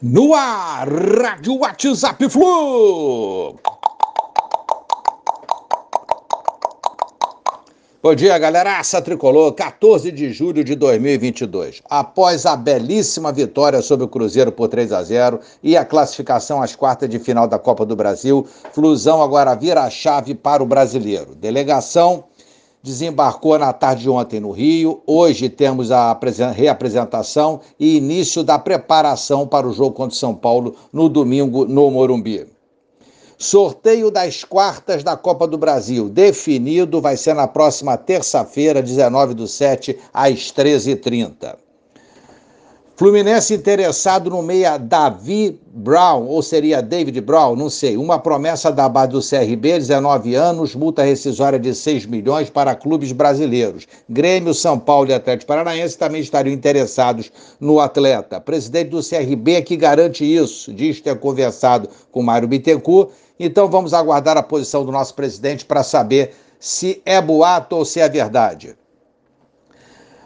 No ar, Rádio WhatsApp Flu. Bom dia, galera. Aça tricolor, 14 de julho de 2022. Após a belíssima vitória sobre o Cruzeiro por 3 a 0 e a classificação às quartas de final da Copa do Brasil, Flusão agora vira a chave para o brasileiro. Delegação desembarcou na tarde de ontem no Rio. Hoje temos a reapresentação e início da preparação para o jogo contra o São Paulo no domingo no Morumbi. Sorteio das quartas da Copa do Brasil, definido, vai ser na próxima terça-feira, 19 do 7, às 13h30. Fluminense interessado no meia Davi Brown, ou seria David Brown, não sei. Uma promessa da base do CRB, 19 anos, multa rescisória de 6 milhões para clubes brasileiros. Grêmio, São Paulo e Atlético Paranaense também estariam interessados no atleta. Presidente do CRB é que garante isso, diz ter conversado com Mário Bittencourt. Então vamos aguardar a posição do nosso presidente para saber se é boato ou se é verdade.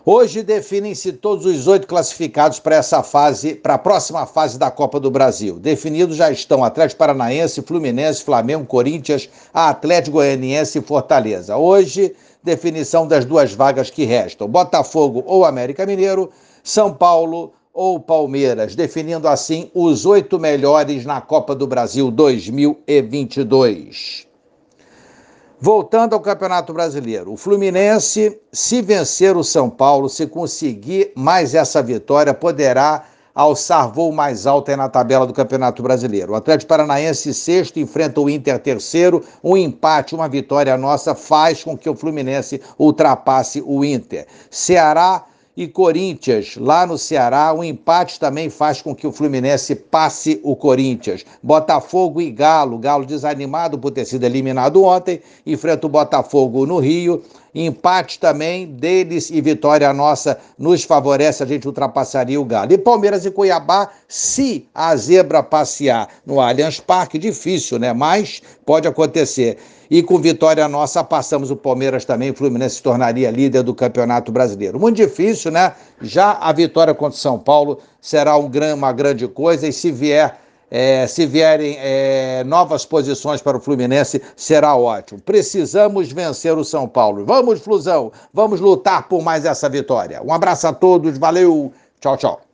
Hoje definem-se todos os oito classificados para essa fase, para a próxima fase da Copa do Brasil. Definidos já estão Atlético Paranaense, Fluminense, Flamengo, Corinthians, Atlético Goianiense e Fortaleza. Hoje, definição das duas vagas que restam: Botafogo ou América Mineiro, São Paulo ou Palmeiras, definindo assim os oito melhores na Copa do Brasil 2022. Voltando ao Campeonato Brasileiro, o Fluminense, se vencer o São Paulo, se conseguir mais essa vitória, poderá alçar voo mais alto na tabela do Campeonato Brasileiro. O Atlético Paranaense, sexto, enfrenta o Inter, terceiro. Um empate, uma vitória nossa, faz com que o Fluminense ultrapasse o Inter. Ceará e Corinthians, lá no Ceará. Um empate também faz com que o Fluminense passe o Corinthians. Botafogo e Galo. Galo desanimado por ter sido eliminado ontem. Enfrenta o Botafogo no Rio. Empate também deles e vitória nossa nos favorece, a gente ultrapassaria o Galo. E Palmeiras e Cuiabá, se a zebra passear no Allianz Parque, difícil, né? Mas pode acontecer. E com vitória nossa, passamos o Palmeiras também, o Fluminense se tornaria líder do Campeonato Brasileiro. Muito difícil, né? Já a vitória contra o São Paulo será um, uma grande coisa, e se vier é, se vierem é, novas posições para o Fluminense, será ótimo. Precisamos vencer o São Paulo. Vamos, Flusão, vamos lutar por mais essa vitória. Um abraço a todos, valeu, tchau, tchau.